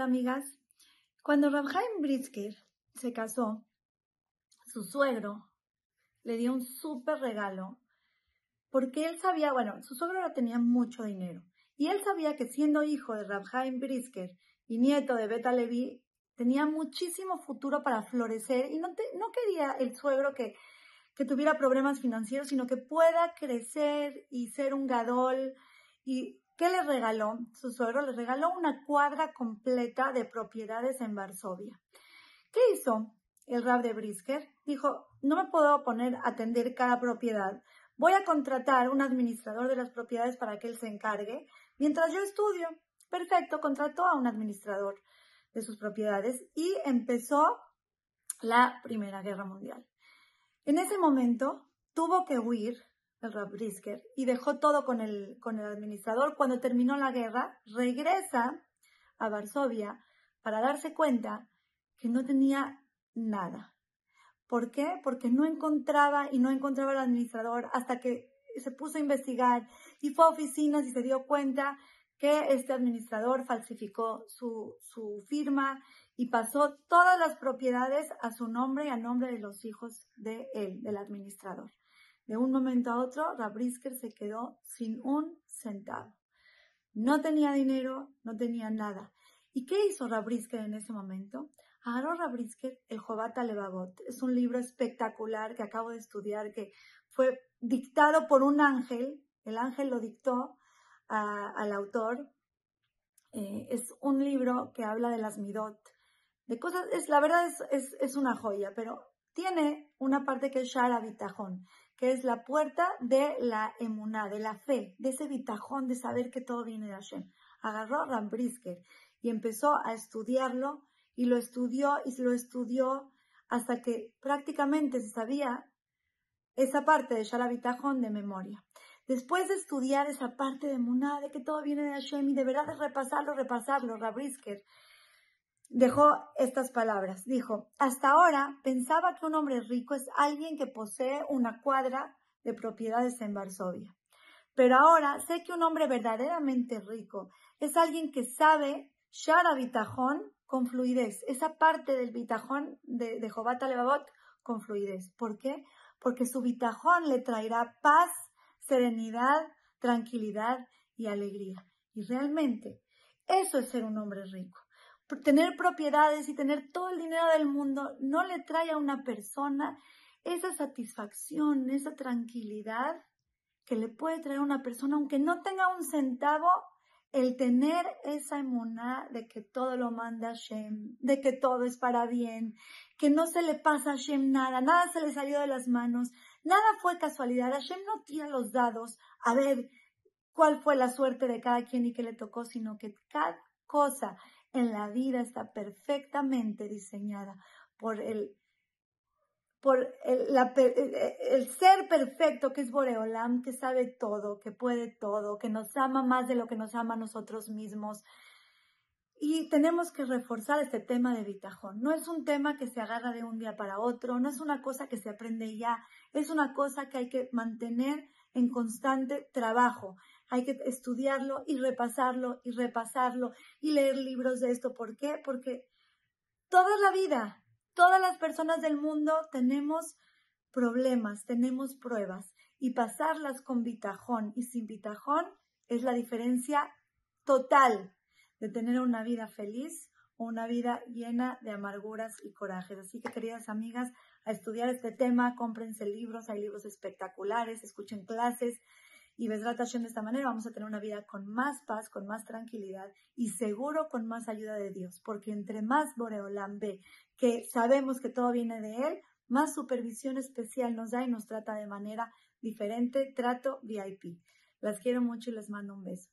Amigas. Cuando Rabhaim Brisker se casó, su suegro le dio un súper regalo porque él sabía, bueno, su suegro tenía mucho dinero y él sabía que siendo hijo de Rabhaim Brisker y nieto de Beta Levi, tenía muchísimo futuro para florecer y no, no quería el suegro que, que tuviera problemas financieros, sino que pueda crecer y ser un gadol y ¿Qué le regaló? Su suegro le regaló una cuadra completa de propiedades en Varsovia. ¿Qué hizo el rab de Brisker? Dijo, no me puedo poner a atender cada propiedad. Voy a contratar un administrador de las propiedades para que él se encargue mientras yo estudio. Perfecto, contrató a un administrador de sus propiedades y empezó la Primera Guerra Mundial. En ese momento tuvo que huir el Brisker, y dejó todo con el, con el administrador. Cuando terminó la guerra, regresa a Varsovia para darse cuenta que no tenía nada. ¿Por qué? Porque no encontraba y no encontraba al administrador hasta que se puso a investigar y fue a oficinas y se dio cuenta que este administrador falsificó su, su firma y pasó todas las propiedades a su nombre y a nombre de los hijos de él, del administrador. De un momento a otro, Rabrisker se quedó sin un centavo. No tenía dinero, no tenía nada. ¿Y qué hizo Rabrisker en ese momento? Agarró Rabrisker el Jobata Levavot. Es un libro espectacular que acabo de estudiar, que fue dictado por un ángel. El ángel lo dictó al autor. Eh, es un libro que habla de las midot, de cosas, es, la verdad es, es, una joya, pero tiene una parte que es Shara Bitajón, que es la puerta de la emuná, de la fe, de ese bitajón de saber que todo viene de Hashem. Agarró a Rambrisker y empezó a estudiarlo y lo estudió y lo estudió hasta que prácticamente se sabía esa parte de Shara Bitajón de memoria. Después de estudiar esa parte de emuná, de que todo viene de Hashem y de verdad de repasarlo, repasarlo, Rabrisker dejó estas palabras. Dijo, hasta ahora pensaba que un hombre rico es alguien que posee una cuadra de propiedades en Varsovia. Pero ahora sé que un hombre verdaderamente rico es alguien que sabe Shara Bitajón con fluidez. Esa parte del Bitajón de, de Jobata Levavot con fluidez. ¿Por qué? Porque su Bitajón le traerá paz, serenidad, tranquilidad y alegría. Y realmente, eso es ser un hombre rico tener propiedades y tener todo el dinero del mundo no le trae a una persona esa satisfacción, esa tranquilidad que le puede traer a una persona, aunque no tenga un centavo, el tener esa emuná de que todo lo manda Hashem, de que todo es para bien, que no se le pasa a Hashem nada, nada se le salió de las manos, nada fue casualidad, Hashem no tira los dados a ver cuál fue la suerte de cada quien y qué le tocó, sino que cada cosa en la vida está perfectamente diseñada por el, por el, ser perfecto que es Boreolam, que sabe todo, que puede todo, que nos ama más de lo que nos ama a nosotros mismos. Y tenemos que reforzar este tema de bitajón. No es un tema que se agarra de un día para otro, no es una cosa que se aprende ya, es una cosa que hay que mantener en constante trabajo. Hay que estudiarlo y repasarlo y repasarlo y leer libros de esto. ¿Por qué? Porque toda la vida, todas las personas del mundo tenemos problemas, tenemos pruebas y pasarlas con bitajón y sin bitajón es la diferencia total de tener una vida feliz o una vida llena de amarguras y corajes. Así que, queridas amigas, a estudiar este tema, cómprense libros, hay libros espectaculares, escuchen clases y Besrat Hashem de esta manera vamos a tener una vida con más paz, con más tranquilidad y seguro con más ayuda de Dios, porque entre más Boreolam ve que sabemos que todo viene de Él, más supervisión especial nos da y nos trata de manera diferente, trato VIP. Las quiero mucho y les mando un beso.